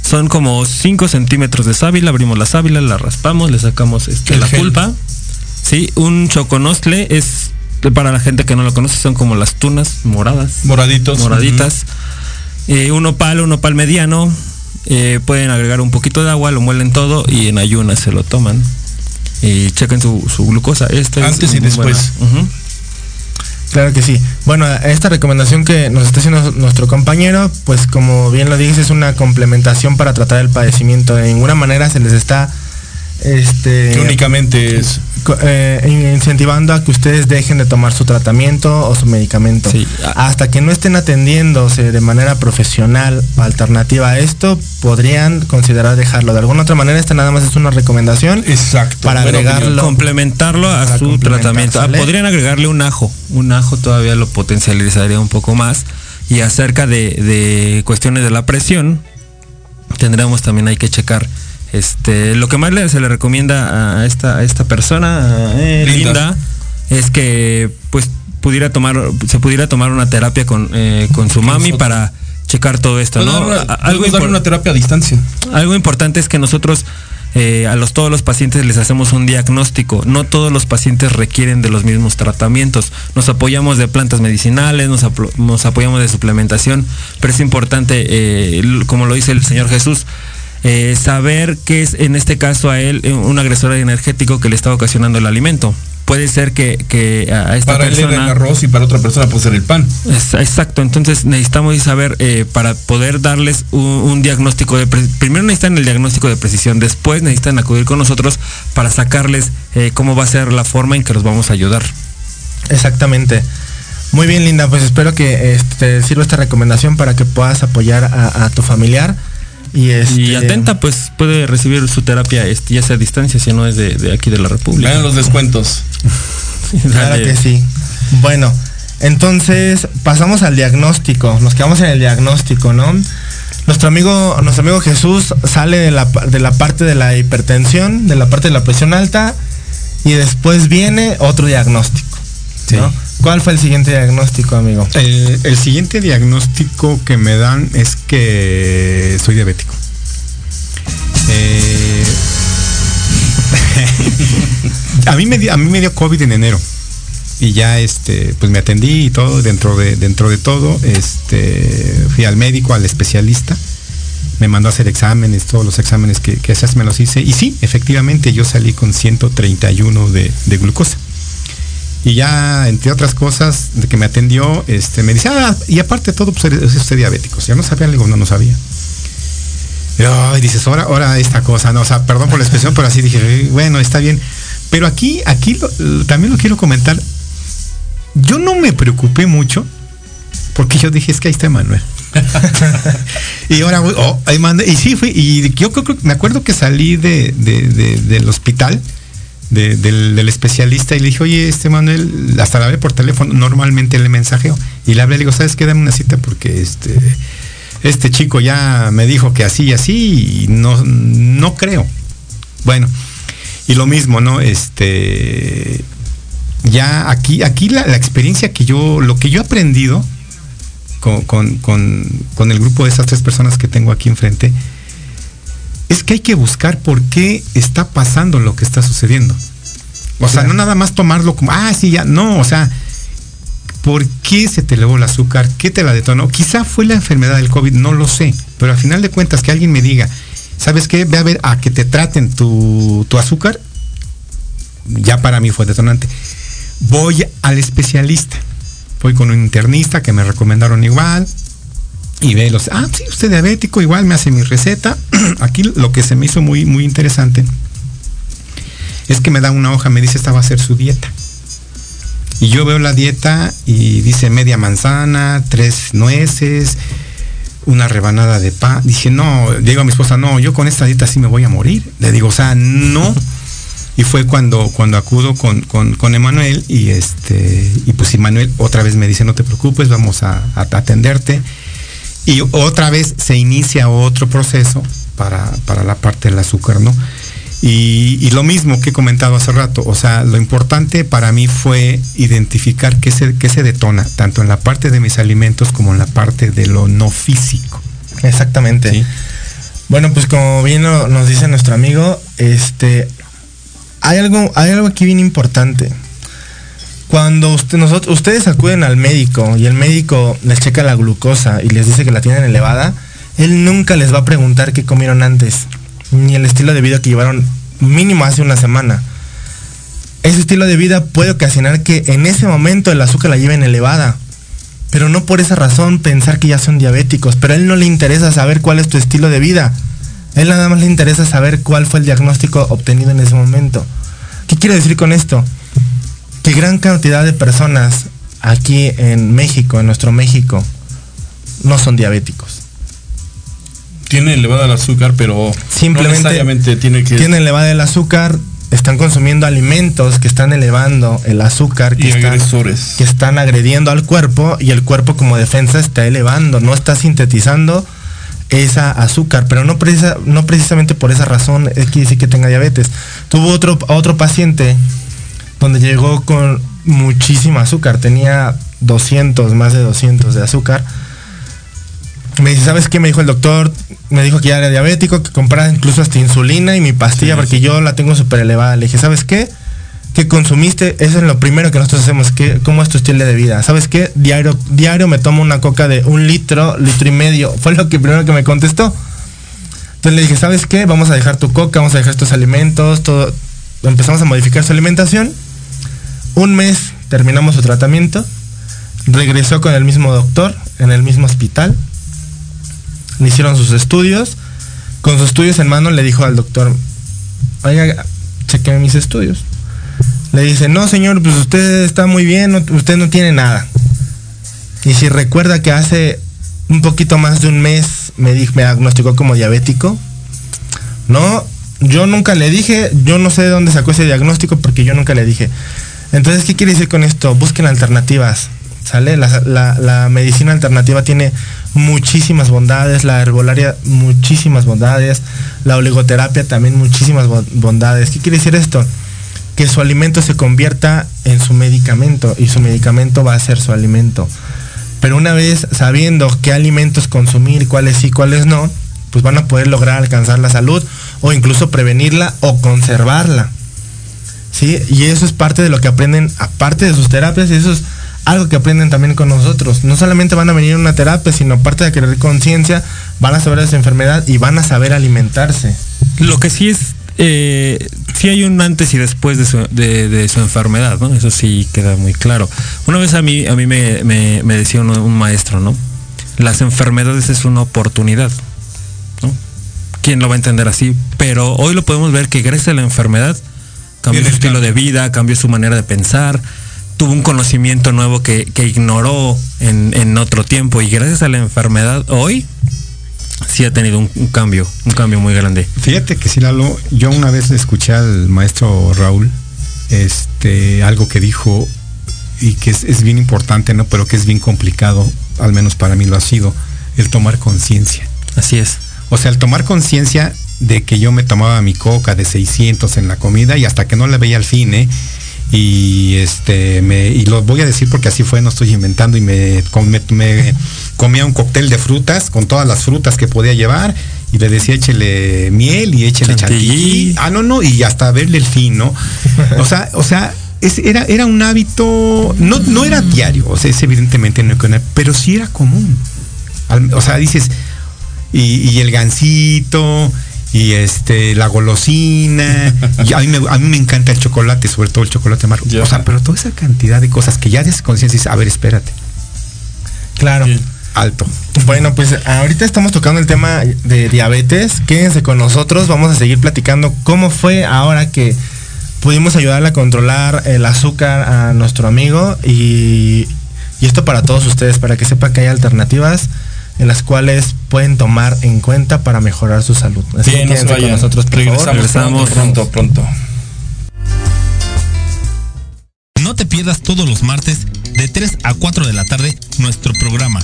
Son como 5 centímetros de sábila, abrimos la sábila, la raspamos, le sacamos este, la pulpa. Sí, un choconostle es, para la gente que no lo conoce, son como las tunas moradas. Moraditos. Moraditas. Eh, un opal, un opal mediano. Eh, pueden agregar un poquito de agua, lo muelen todo y en ayunas se lo toman. Y chequen su, glucosa. Antes y después. Claro que sí. Bueno, esta recomendación que nos está haciendo nuestro compañero, pues como bien lo dices, es una complementación para tratar el padecimiento. De ninguna manera se les está este, que únicamente es eh, incentivando a que ustedes dejen de tomar su tratamiento o su medicamento. Hasta que no estén atendiéndose de manera profesional alternativa a esto, podrían considerar dejarlo. De alguna otra manera, esta nada más es una recomendación. Exacto. Para agregarlo. Complementarlo a su tratamiento. Ah, podrían agregarle un ajo. Un ajo todavía lo potencializaría un poco más. Y acerca de, de cuestiones de la presión, tendremos también hay que checar este, lo que más se le recomienda a esta, esta persona, eh, Linda. es que pues pudiera tomar, se pudiera tomar una terapia con, eh, con su mami para checar todo esto, ¿no? algo dar una terapia a distancia. Algo importante es que nosotros eh, a los, todos los pacientes les hacemos un diagnóstico. No todos los pacientes requieren de los mismos tratamientos. Nos apoyamos de plantas medicinales, nos, nos apoyamos de suplementación, pero es importante, como lo dice el Señor Jesús, eh, saber que es en este caso a él eh, un agresor energético que le está ocasionando el alimento. Puede ser que, a esta para persona... Para él el arroz y para otra persona puede ser el pan. exacto, entonces necesitamos saber eh, para poder darles un, diagnóstico de... Primero necesitan el diagnóstico de precisión, después necesitan acudir con nosotros para sacarles cómo va a ser la forma en que los vamos a ayudar. Exactamente. Muy bien, Linda, pues espero que este, sirva esta recomendación para que puedas apoyar a tu familiar y, este... atenta, pues puede recibir su terapia este, ya sea a distancia, si no es de, aquí de la República. Vean los descuentos. claro que sí. Bueno, entonces pasamos al diagnóstico. Nos quedamos en el diagnóstico, ¿no? Nuestro amigo, nuestro amigo Jesús sale de la, de la parte de la hipertensión, de la parte de la presión alta, y después viene otro diagnóstico. ¿no? ¿Cuál fue el siguiente diagnóstico, amigo? El, siguiente diagnóstico que me dan es que soy diabético. Eh, a, mí me, dio COVID en enero y ya este pues me atendí y todo dentro de dentro de todo este fui al médico al especialista me mandó a hacer exámenes todos los exámenes que, que me los hice y sí efectivamente yo salí con 131 de, de glucosa y ya, entre otras cosas, de que me atendió, este, me dice, ah, y aparte de todo, pues es diabético. Si ya no sabía, algo, no, no sabía. Y dices, ahora, ahora esta cosa, no, o sea, perdón por la expresión, pero así dije, bueno, está bien. Pero aquí, aquí también lo quiero comentar. Yo no me preocupé mucho, porque yo dije, es que ahí está Manuel. y ahora, oh, ahí mandé, y sí fui, y yo creo, me acuerdo que salí de, del hospital del, especialista y le dije, oye, este Manuel, hasta la ve por teléfono, normalmente le mensajeo. Y le hablé, le digo, ¿sabes qué? Dame una cita porque este, este chico ya me dijo que así y así y no, no creo. Bueno, y lo mismo, ¿no? Este, ya aquí, aquí la, experiencia que yo, lo que yo he aprendido con, con, con el grupo de esas tres personas que tengo aquí enfrente, es que hay que buscar por qué está pasando lo que está sucediendo. O sea, no nada más tomarlo como, ah, sí, ya, no, o sea, ¿por qué se te elevó el azúcar? ¿Qué te la detonó? Quizá fue la enfermedad del COVID, no lo sé, pero al final de cuentas que alguien me diga, ¿sabes qué? Ve a ver a que te traten tu, tu azúcar, ya para mí fue detonante. Voy al especialista, voy con un internista que me recomendaron igual, y ve los, ah, sí, usted diabético, igual me hace mi receta. Aquí lo que se me hizo muy, muy interesante es que me da una hoja, me dice esta va a ser su dieta. Y yo veo la dieta y dice media manzana, tres nueces, una rebanada de pan. Dije, no, digo a mi esposa, no, yo con esta dieta sí me voy a morir. Le digo, o sea, no. Y fue cuando, cuando acudo con, con, Emanuel y este, y pues Emanuel otra vez me dice, no te preocupes, vamos a atenderte y otra vez se inicia otro proceso para, la parte del azúcar, ¿no? Y, lo mismo que he comentado hace rato, o sea, lo importante para mí fue identificar qué se, qué se detona, tanto en la parte de mis alimentos como en la parte de lo no físico. Exactamente. Bueno, pues como bien nos dice nuestro amigo, este, hay algo, hay algo aquí bien importante cuando ustedes acuden al médico y el médico les checa la glucosa y les dice que la tienen elevada, él nunca les va a preguntar qué comieron antes, ni el estilo de vida que llevaron mínimo hace una semana. ese estilo de vida puede ocasionar que en ese momento el azúcar la lleven elevada. Pero no por esa razón pensar que ya son diabéticos. Pero a él no le interesa saber cuál es tu estilo de vida. A él nada más le interesa saber cuál fue el diagnóstico obtenido en ese momento. ¿Qué quiero decir con esto? Que gran cantidad de personas aquí en México, en nuestro México, no son diabéticos. Tiene elevada el azúcar, pero simplemente tiene que... Tiene elevada el azúcar, están consumiendo alimentos que están elevando el azúcar, que, están, que están agrediendo al cuerpo y el cuerpo como defensa está elevando, no está sintetizando esa azúcar, pero no, precisa, no precisamente por esa razón es que dice que tenga diabetes. Tuvo otro, otro paciente donde llegó con muchísima azúcar, tenía 200, más de 200 de azúcar. Me dice, ¿sabes qué? Me dijo el doctor, me dijo que ya era diabético, que comprara incluso hasta insulina y mi pastilla porque yo la tengo súper elevada. Le dije, ¿sabes qué? que consumiste, eso es lo primero que nosotros hacemos, que, ¿cómo es tu estilo de vida? ¿Sabes qué? Diario, diario me tomo una coca de un litro, litro y medio. Fue lo que primero que me contestó. Entonces le dije, ¿sabes qué? Vamos a dejar tu coca, vamos a dejar estos alimentos, todo. Empezamos a modificar su alimentación. Un mes terminamos su tratamiento. Regresó con el mismo doctor, en el mismo hospital. Le hicieron sus estudios. Con sus estudios en mano le dijo al doctor, oiga, chequeé mis estudios le dice, no señor, pues usted está muy bien, usted no tiene nada. Y si recuerda que hace un poquito más de un mes me, me diagnosticó como diabético, no, yo nunca le dije, yo no sé de dónde sacó ese diagnóstico porque yo nunca le dije. Entonces, ¿qué quiere decir con esto? Busquen alternativas, ¿sale? La, medicina alternativa tiene muchísimas bondades, la herbolaria muchísimas bondades, la oligoterapia también muchísimas bondades. ¿Qué quiere decir esto? que su alimento se convierta en su medicamento y su medicamento va a ser su alimento. Pero una vez sabiendo qué alimentos consumir, cuáles sí, cuáles no, pues van a poder lograr alcanzar la salud o incluso prevenirla o conservarla. ¿Sí? Y eso es parte de lo que aprenden, aparte de sus terapias, y eso es algo que aprenden también con nosotros. No solamente van a venir a una terapia, sino parte de querer conciencia, van a saber de su enfermedad y van a saber alimentarse. Lo que sí es eh, sí hay un antes y después de su, enfermedad, ¿no? Eso sí queda muy claro. Una vez a mí, a mí me, decía un, maestro, ¿no? Las enfermedades es una oportunidad, ¿no? ¿Quién lo va a entender así? Pero hoy lo podemos ver que gracias a la enfermedad cambió su estilo de vida, cambió su manera de pensar, tuvo un conocimiento nuevo que, ignoró en, en otro tiempo y gracias a la enfermedad hoy sí ha tenido un, cambio, un cambio muy grande. Fíjate que sí, Lalo, yo una vez escuché al maestro Raúl, este, algo que dijo y que es, bien importante, ¿no? Pero que es bien complicado, al menos para mí lo ha sido, el tomar conciencia. Así es. O sea, el tomar conciencia de que yo me tomaba mi coca de 600 en la comida y hasta que no la veía al fin, ¿eh? y este me y lo voy a decir porque así fue no estoy inventando y me, me, comía un cóctel de frutas con todas las frutas que podía llevar y le decía échele miel y échele chantilly ah no no y hasta verle el fin no o sea o sea era, era un hábito, no, no era diario, o sea, es evidentemente no pero sí era común. o sea, dices, y, y el gansito, y este la golosina y a mí, me, a mí me encanta el chocolate sobre todo el chocolate amargo. O sea pero toda esa cantidad de cosas que ya des conciencia dices a ver espérate. Claro. Alto. Bueno pues ahorita estamos tocando el tema de diabetes. Quédense con nosotros. Vamos a seguir platicando cómo fue ahora que pudimos ayudarle a controlar el azúcar a nuestro amigo. Y, y esto para todos ustedes para que sepa que hay alternativas en las cuales pueden tomar en cuenta para mejorar su salud. Así Bien, que con nosotros, regresamos, pronto, pronto. No te pierdas todos los martes de 3 a 4 de la tarde nuestro programa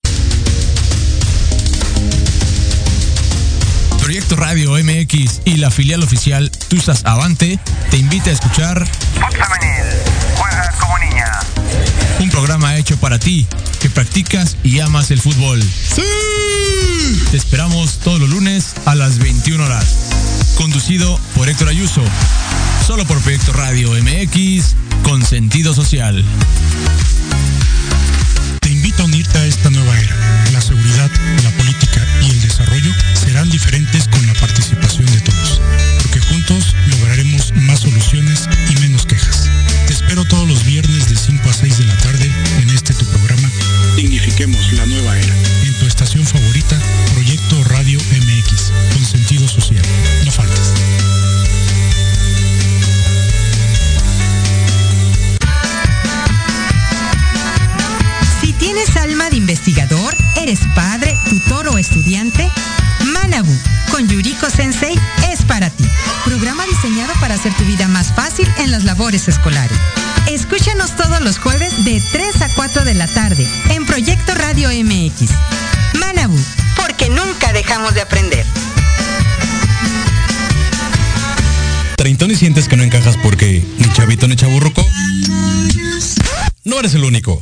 Proyecto Radio MX y la filial oficial Tusas Avante te invita a escuchar Fox Femenil, juega como niña. Un programa hecho para ti, que practicas y amas el fútbol. ¡Sí! Te esperamos todos los lunes a las 21 horas. Conducido por Héctor Ayuso. Solo por Proyecto Radio MX con sentido social. Te invito a unirte a esta nueva era. La seguridad, la política y el desarrollo serán diferentes con la participación de todos, porque juntos lograremos más soluciones y menos quejas. Te espero todos los viernes de 5 a 6 de la tarde en este tu programa Dignifiquemos la nueva era. Eres padre, tutor o estudiante, Manabu con Yuriko Sensei es para ti. Programa diseñado para hacer tu vida más fácil en las labores escolares. Escúchanos todos los jueves de 3 a 4 de la tarde en Proyecto Radio MX. Manabu, porque nunca dejamos de aprender. ¿Treintón y sientes que no encajas porque ni chavito ni chaburruco? No eres el único.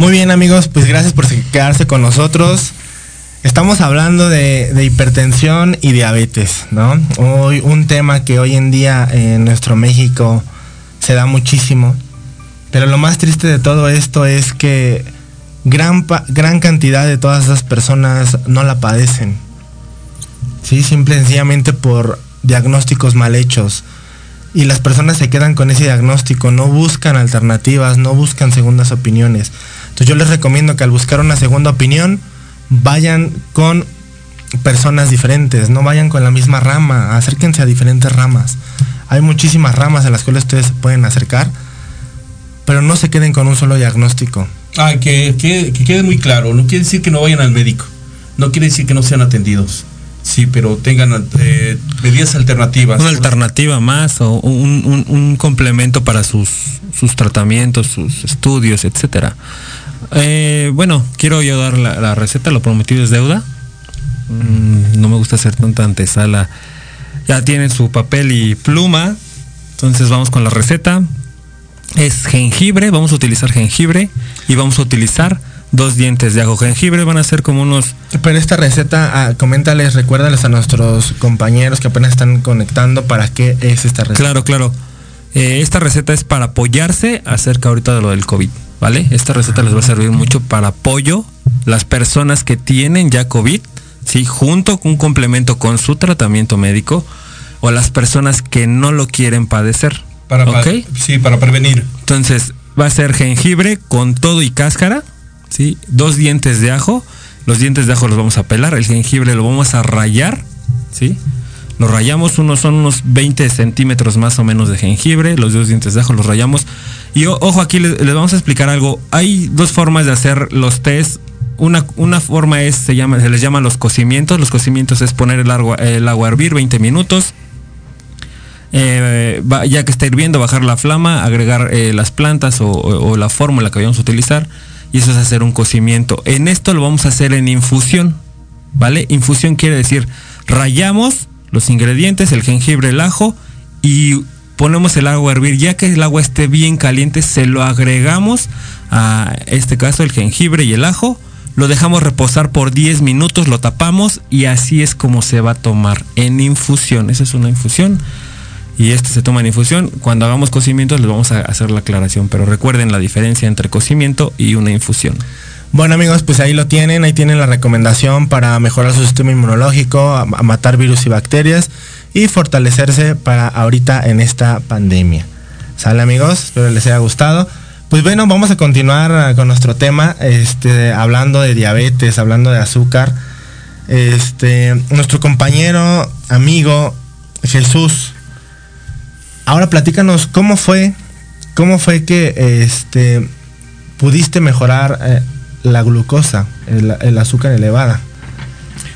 Muy bien amigos, pues gracias por quedarse con nosotros. Estamos hablando de, hipertensión y diabetes, ¿no? Hoy un tema que hoy en día en nuestro México se da muchísimo. Pero lo más triste de todo esto es que gran, gran cantidad de todas esas personas no la padecen. Sí, simple y sencillamente por diagnósticos mal hechos. Y las personas se quedan con ese diagnóstico, no buscan alternativas, no buscan segundas opiniones. Entonces yo les recomiendo que al buscar una segunda opinión, vayan con personas diferentes, no vayan con la misma rama, acérquense a diferentes ramas. Hay muchísimas ramas a las cuales ustedes se pueden acercar, pero no se queden con un solo diagnóstico. Ah, que, que, que quede muy claro, no quiere decir que no vayan al médico, no quiere decir que no sean atendidos. Sí, pero tengan eh, medidas alternativas. Una alternativa más o un, un, un complemento para sus, sus, tratamientos, sus estudios, etcétera. Eh, bueno, quiero yo dar la, la, receta, lo prometido es deuda. Mm, no me gusta hacer tanta antesala. Ya tienen su papel y pluma. Entonces vamos con la receta. Es jengibre, vamos a utilizar jengibre y vamos a utilizar dos dientes de ajo jengibre van a ser como unos pero esta receta ah, coméntales recuérdales a nuestros compañeros que apenas están conectando para qué es esta receta claro claro eh, esta receta es para apoyarse acerca ahorita de lo del covid vale esta receta les va a servir mucho para apoyo las personas que tienen ya covid sí junto con un complemento con su tratamiento médico o las personas que no lo quieren padecer para ¿okay? sí para prevenir entonces va a ser jengibre con todo y cáscara ¿sí? Dos dientes de ajo. Los dientes de ajo los vamos a pelar. El jengibre lo vamos a rayar. ¿sí? Lo rayamos, unos son unos 20 centímetros más o menos de jengibre. Los dos dientes de ajo los rayamos. Y ojo, aquí les, vamos a explicar algo. Hay dos formas de hacer los test. Una, una, forma es, se, llama, se les llama los cocimientos. Los cocimientos es poner el agua, el agua a hervir 20 minutos. Eh, ya que está hirviendo, bajar la flama, agregar eh, las plantas o, o, o la fórmula que vayamos a utilizar y eso es hacer un cocimiento. En esto lo vamos a hacer en infusión, ¿vale? Infusión quiere decir rayamos los ingredientes, el jengibre, el ajo y ponemos el agua a hervir. Ya que el agua esté bien caliente, se lo agregamos a este caso el jengibre y el ajo. Lo dejamos reposar por 10 minutos, lo tapamos y así es como se va a tomar en infusión. Esa es una infusión y este se toma en infusión. Cuando hagamos cocimientos les vamos a hacer la aclaración, pero recuerden la diferencia entre cocimiento y una infusión. Bueno amigos, pues ahí lo tienen, ahí tienen la recomendación para mejorar su sistema inmunológico, a, matar virus y bacterias y fortalecerse para ahorita en esta pandemia. ¿Sale amigos? Espero les haya gustado. Pues bueno, vamos a continuar con nuestro tema, este, hablando de diabetes, hablando de azúcar. Este, nuestro compañero, amigo Jesús, Ahora platícanos cómo fue, ¿cómo fue que este, pudiste mejorar eh, la glucosa, el, azúcar elevada?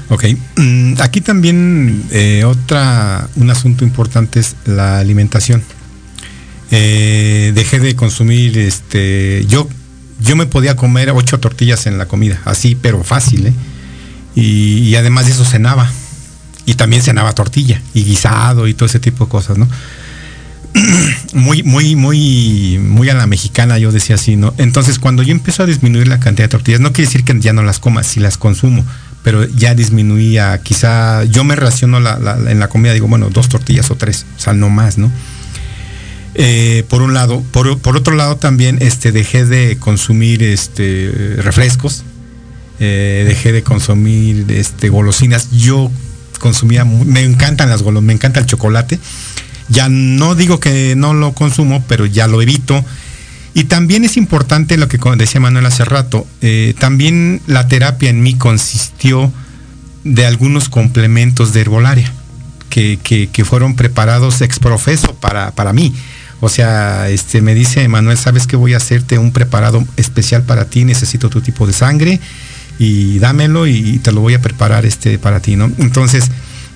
Ok, mm, aquí también eh, otra, un asunto importante es la alimentación. Eh, dejé de consumir, este, yo, yo me podía comer ocho tortillas en la comida, así, pero fácil, ¿eh? y además de eso cenaba y también cenaba tortilla y guisado y todo ese tipo de cosas, ¿no? muy, muy, muy, muy a la mexicana, yo decía así, ¿no? Entonces, cuando yo empiezo a disminuir la cantidad de tortillas, no quiere decir que ya no las coma, si las consumo, pero ya disminuía, quizá yo me raciono en la comida, digo, bueno, dos tortillas o tres, o sea, no más, ¿no? Eh, por un lado, por, otro lado también este, dejé de consumir este, refrescos, eh, dejé de consumir este, golosinas. Yo consumía, me encantan las golosinas, me encanta el chocolate ya no digo que no lo consumo, pero ya lo evito. Y también es importante lo que decía Manuel hace rato, eh, también la terapia en mí consistió de algunos complementos de herbolaria que, fueron preparados ex profeso para, para mí. O sea, este, me dice Manuel, ¿sabes que voy a hacerte un preparado especial para ti? Necesito tu tipo de sangre y dámelo y te lo voy a preparar este, para ti, ¿no? Entonces,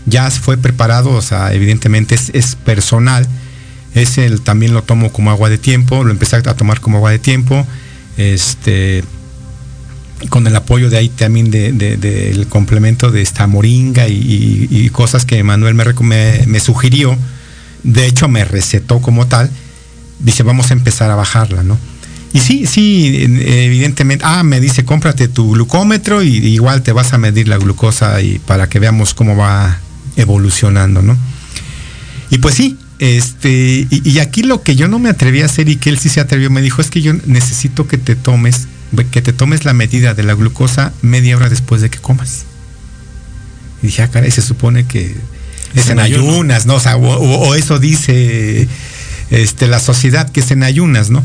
ya fue preparado, o sea, evidentemente es, personal. Es el, también lo tomo como agua de tiempo, lo empecé a tomar como agua de tiempo. Este, con el apoyo de ahí también del complemento de esta moringa y, cosas que Manuel me, me, sugirió. De hecho, me recetó como tal. Dice, vamos a empezar a bajarla, ¿no? Y sí, sí, evidentemente, ah, me dice, cómprate tu glucómetro y igual te vas a medir la glucosa y para que veamos cómo va evolucionando, ¿no? Y pues sí, este, y, aquí lo que yo no me atreví a hacer y que él sí se atrevió, me dijo, es que yo necesito que te tomes, que te tomes la medida de la glucosa media hora después de que comas. Y dije, ah, caray, se supone que es, en ayunas, ¿no? O, eso dice este, la sociedad que es en ayunas, ¿no?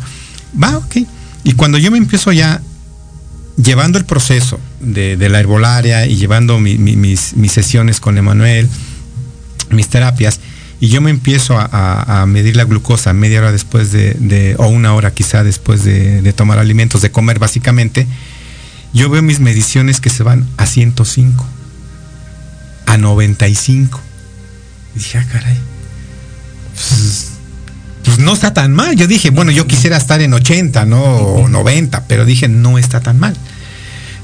Va, ok. Y cuando yo me empiezo ya llevando el proceso de, la herbolaria y llevando mis, sesiones con Emanuel, mis terapias, y yo me empiezo a, medir la glucosa media hora después de, o una hora quizá después de, tomar alimentos, de comer básicamente, yo veo mis mediciones que se van a 105, a 95. Y dije, ah, caray. Pues, pues, no está tan mal. Yo dije, bueno, yo quisiera estar en 80, ¿no? O 90, pero dije, no está tan mal.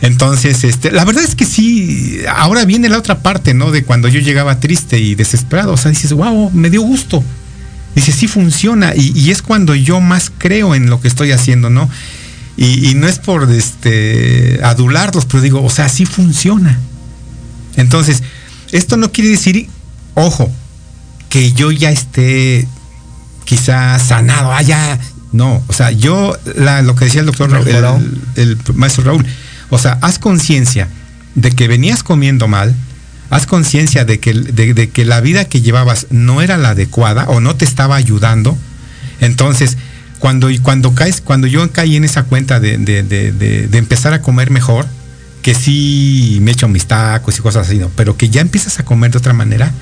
Entonces, este, la verdad es que sí, ahora viene la otra parte, ¿no? De cuando yo llegaba triste y desesperado. O sea, dices, wow, me dio gusto. Dice, sí funciona. Y, es cuando yo más creo en lo que estoy haciendo, ¿no? Y, no es por este, adularlos, pero digo, o sea, sí funciona. Entonces, esto no quiere decir, ojo, que yo ya esté quizá sanado, ah, ya. No, o sea, yo, lo que decía el doctor el, maestro Raúl, o sea, haz conciencia de que venías comiendo mal, haz conciencia de que, de, que la vida que llevabas no era la adecuada o no te estaba ayudando. Entonces, cuando, cuando caes, cuando yo caí en esa cuenta de, de, empezar a comer mejor, que sí me echo mis tacos y cosas así, ¿no? pero que ya empiezas a comer de otra manera,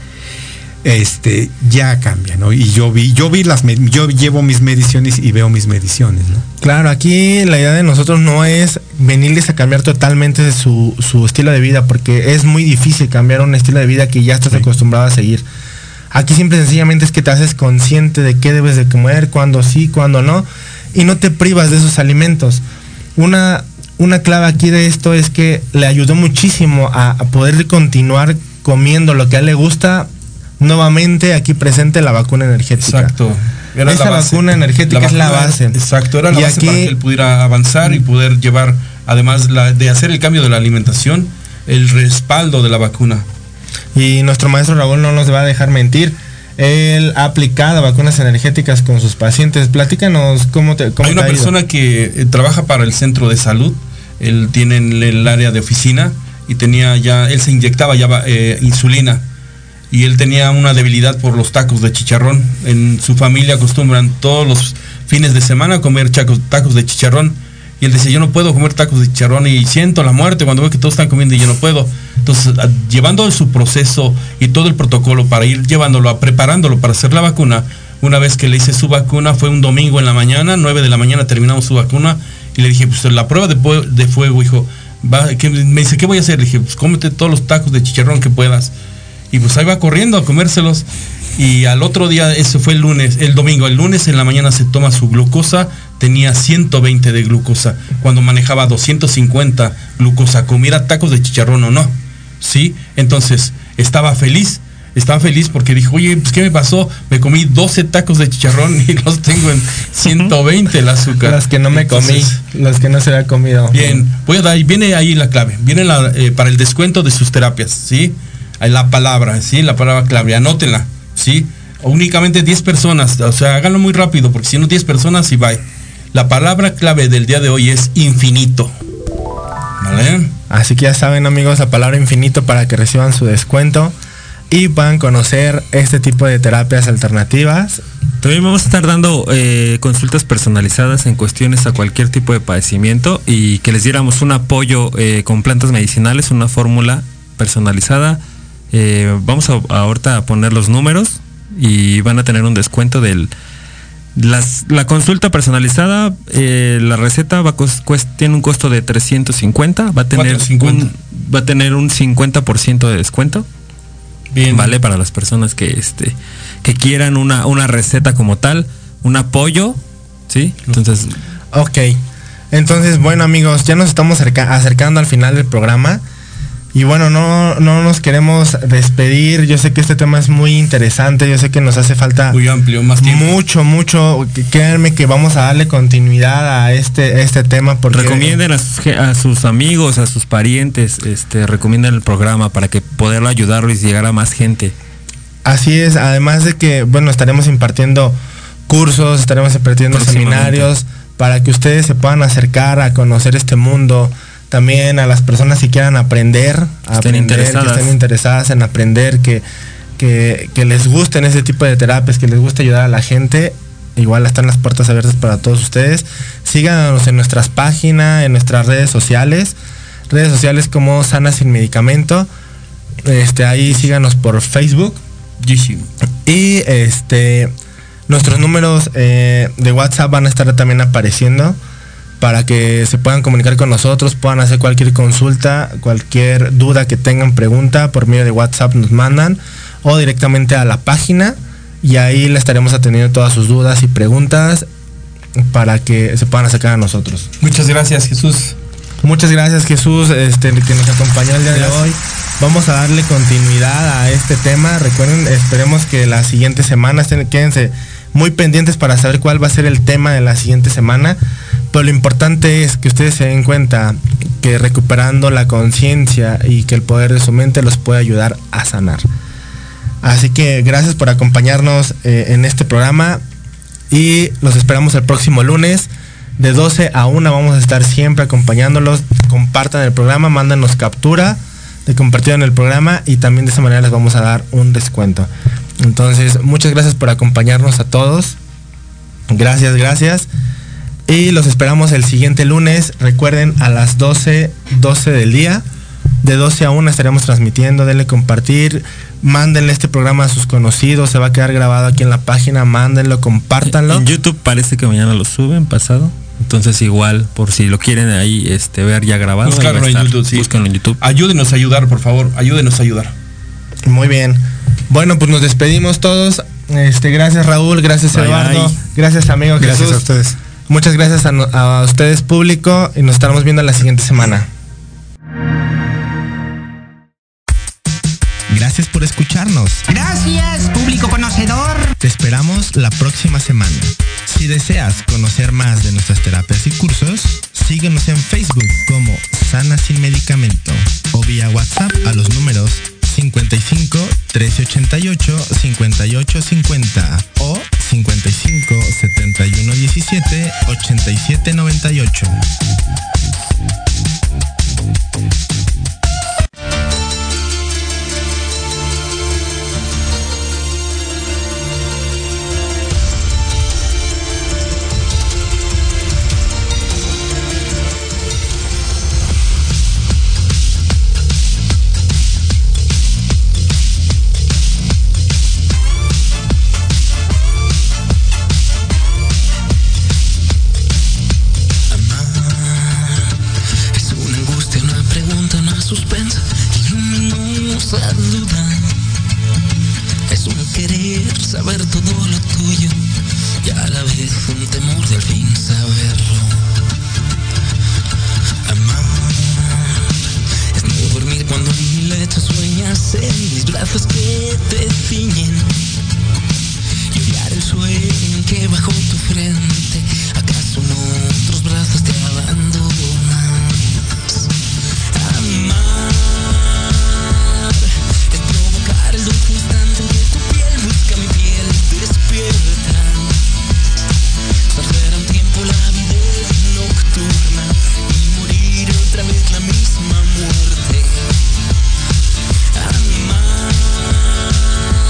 este, ya cambia, ¿no? Y yo vi, yo vi las, yo llevo mis mediciones y veo mis mediciones, ¿no? Claro, aquí la idea de nosotros no es venirles a cambiar totalmente su, su estilo de vida, porque es muy difícil cambiar un estilo de vida que ya estás acostumbrado a seguir. Aquí simple sencillamente es que te haces consciente de qué debes de comer, cuándo sí, cuándo no, y no te privas de esos alimentos. Una, una clave aquí de esto es que le ayudó muchísimo a, a poder continuar comiendo lo que a él le gusta nuevamente aquí presente la vacuna energética. Exacto. Esa vacuna energética es la base. Exacto, era la base para que él pudiera avanzar y poder llevar, además de hacer el cambio de la alimentación, el respaldo de la vacuna. Y nuestro maestro Raúl no nos va a dejar mentir. Él ha aplicado vacunas energéticas con sus pacientes. Platícanos cómo te cómo Hay una persona que eh, trabaja para el centro de salud. Él tiene el área de oficina y tenía ya, él se inyectaba ya eh, insulina y él tenía una debilidad por los tacos de chicharrón. En su familia acostumbran todos los fines de semana comer tacos de chicharrón. Y él decía, yo no puedo comer tacos de chicharrón y siento la muerte cuando veo que todos están comiendo y yo no puedo. Entonces, llevando su proceso y todo el protocolo para ir llevándolo, preparándolo para hacer la vacuna, Una vez que le hice su vacuna, fue un domingo en la mañana, 9 de la mañana terminamos su vacuna y le dije, pues la prueba de, de fuego, hijo, va, que, me dice, ¿qué voy a hacer? Le dije, pues cómete todos los tacos de chicharrón que puedas. Y pues ahí va corriendo a comérselos. Y al otro día, eso fue el lunes, el domingo, el lunes en la mañana se toma su glucosa, tenía 120 de glucosa, cuando manejaba 250 glucosa, comiera tacos de chicharrón o no. ¿Sí? Entonces, estaba feliz estaba feliz porque dijo, oye, pues ¿qué me pasó? Me comí 12 tacos de chicharrón y los tengo en 120 el azúcar. Las que no me comí, las que no se había comido. Bien, voy a dar, viene ahí la clave, viene la, eh, para el descuento de sus terapias, ¿sí? La palabra, ¿sí? La palabra clave, anótenla, ¿sí? Únicamente 10 personas, o sea, háganlo muy rápido porque si no 10 personas y bye. La palabra clave del día de hoy es infinito. ¿Vale? Así que ya saben amigos, la palabra infinito para que reciban su descuento y puedan conocer este tipo de terapias alternativas. También vamos a estar dando eh, consultas personalizadas en cuestiones a cualquier tipo de padecimiento y que les diéramos un apoyo eh, con plantas medicinales, una fórmula personalizada. Eh, vamos a, ahorita a poner los números y van a tener un descuento del... la consulta personalizada, la receta va tiene un costo de 350, va a tener, Un, va a tener un 50% de descuento. ¿Vale? Para las personas que, este, que quieran una, una receta como tal, un apoyo, ¿sí? Entonces... Ok. Entonces, bueno amigos, ya nos estamos acercando al final del programa. Y bueno, no, no nos queremos despedir. Yo sé que este tema es muy interesante. Yo sé que nos hace falta muy amplio, más mucho, mucho. Créanme que vamos a darle continuidad a este, este tema. Porque recomienden a sus, amigos, a sus parientes, este, recomienden el programa para que poderlo ayudarlo y llegar a más gente. Así es. Además de que, bueno, estaremos impartiendo cursos, estaremos impartiendo seminarios para que ustedes se puedan acercar a conocer este mundo también a las personas que quieran aprender, estén interesadas. que estén interesadas en aprender, que, que, les gusten ese tipo de terapias, que les guste ayudar a la gente, igual están las puertas abiertas para todos ustedes. Síganos en nuestras páginas, en nuestras redes sociales, redes sociales como Sana Sin Medicamento. Este, ahí síganos por Facebook. Y este nuestros números eh, de WhatsApp van a estar también apareciendo para que se puedan comunicar con nosotros, puedan hacer cualquier consulta, cualquier duda que tengan, pregunta, por medio de WhatsApp nos mandan o directamente a la página y ahí le estaremos atendiendo todas sus dudas y preguntas para que se puedan acercar a nosotros. Muchas gracias Jesús. Muchas gracias Jesús, este, que nos acompañó el día de hoy. Vamos a darle continuidad a este tema. Recuerden, esperemos que la siguiente semana estén, quédense muy pendientes para saber cuál va a ser el tema de la siguiente semana. Pero lo importante es que ustedes se den cuenta que recuperando la conciencia y que el poder de su mente los puede ayudar a sanar. Así que gracias por acompañarnos eh, en este programa y los esperamos el próximo lunes. De 12 a 1 vamos a estar siempre acompañándolos. Compartan el programa, mándanos captura de compartir en el programa y también de esa manera les vamos a dar un descuento. Entonces, muchas gracias por acompañarnos a todos. Gracias, gracias. Y los esperamos el siguiente lunes. Recuerden, a las 12, 12 del día. De 12 a 1 estaremos transmitiendo. Denle compartir. Mándenle este programa a sus conocidos. Se va a quedar grabado aquí en la página. Mándenlo, compártanlo. En YouTube parece que mañana lo suben, pasado. Entonces igual, por si lo quieren ahí este, ver ya grabado. Búsquenlo en YouTube, sí. en YouTube. Ayúdenos a ayudar, por favor. Ayúdenos a ayudar. Muy bien. Bueno, pues nos despedimos todos. Este, gracias Raúl, gracias Eduardo, gracias amigo Gracias a ustedes. Muchas gracias a, ustedes público y nos estaremos viendo la siguiente semana. Gracias por escucharnos. Gracias, público conocedor. Te esperamos la próxima semana. Si deseas conocer más de nuestras terapias y cursos, síguenos en Facebook como Sana Sin Medicamento o vía WhatsApp a los números 55 1388 5850 o 55 71 17 87 98. Te ciñen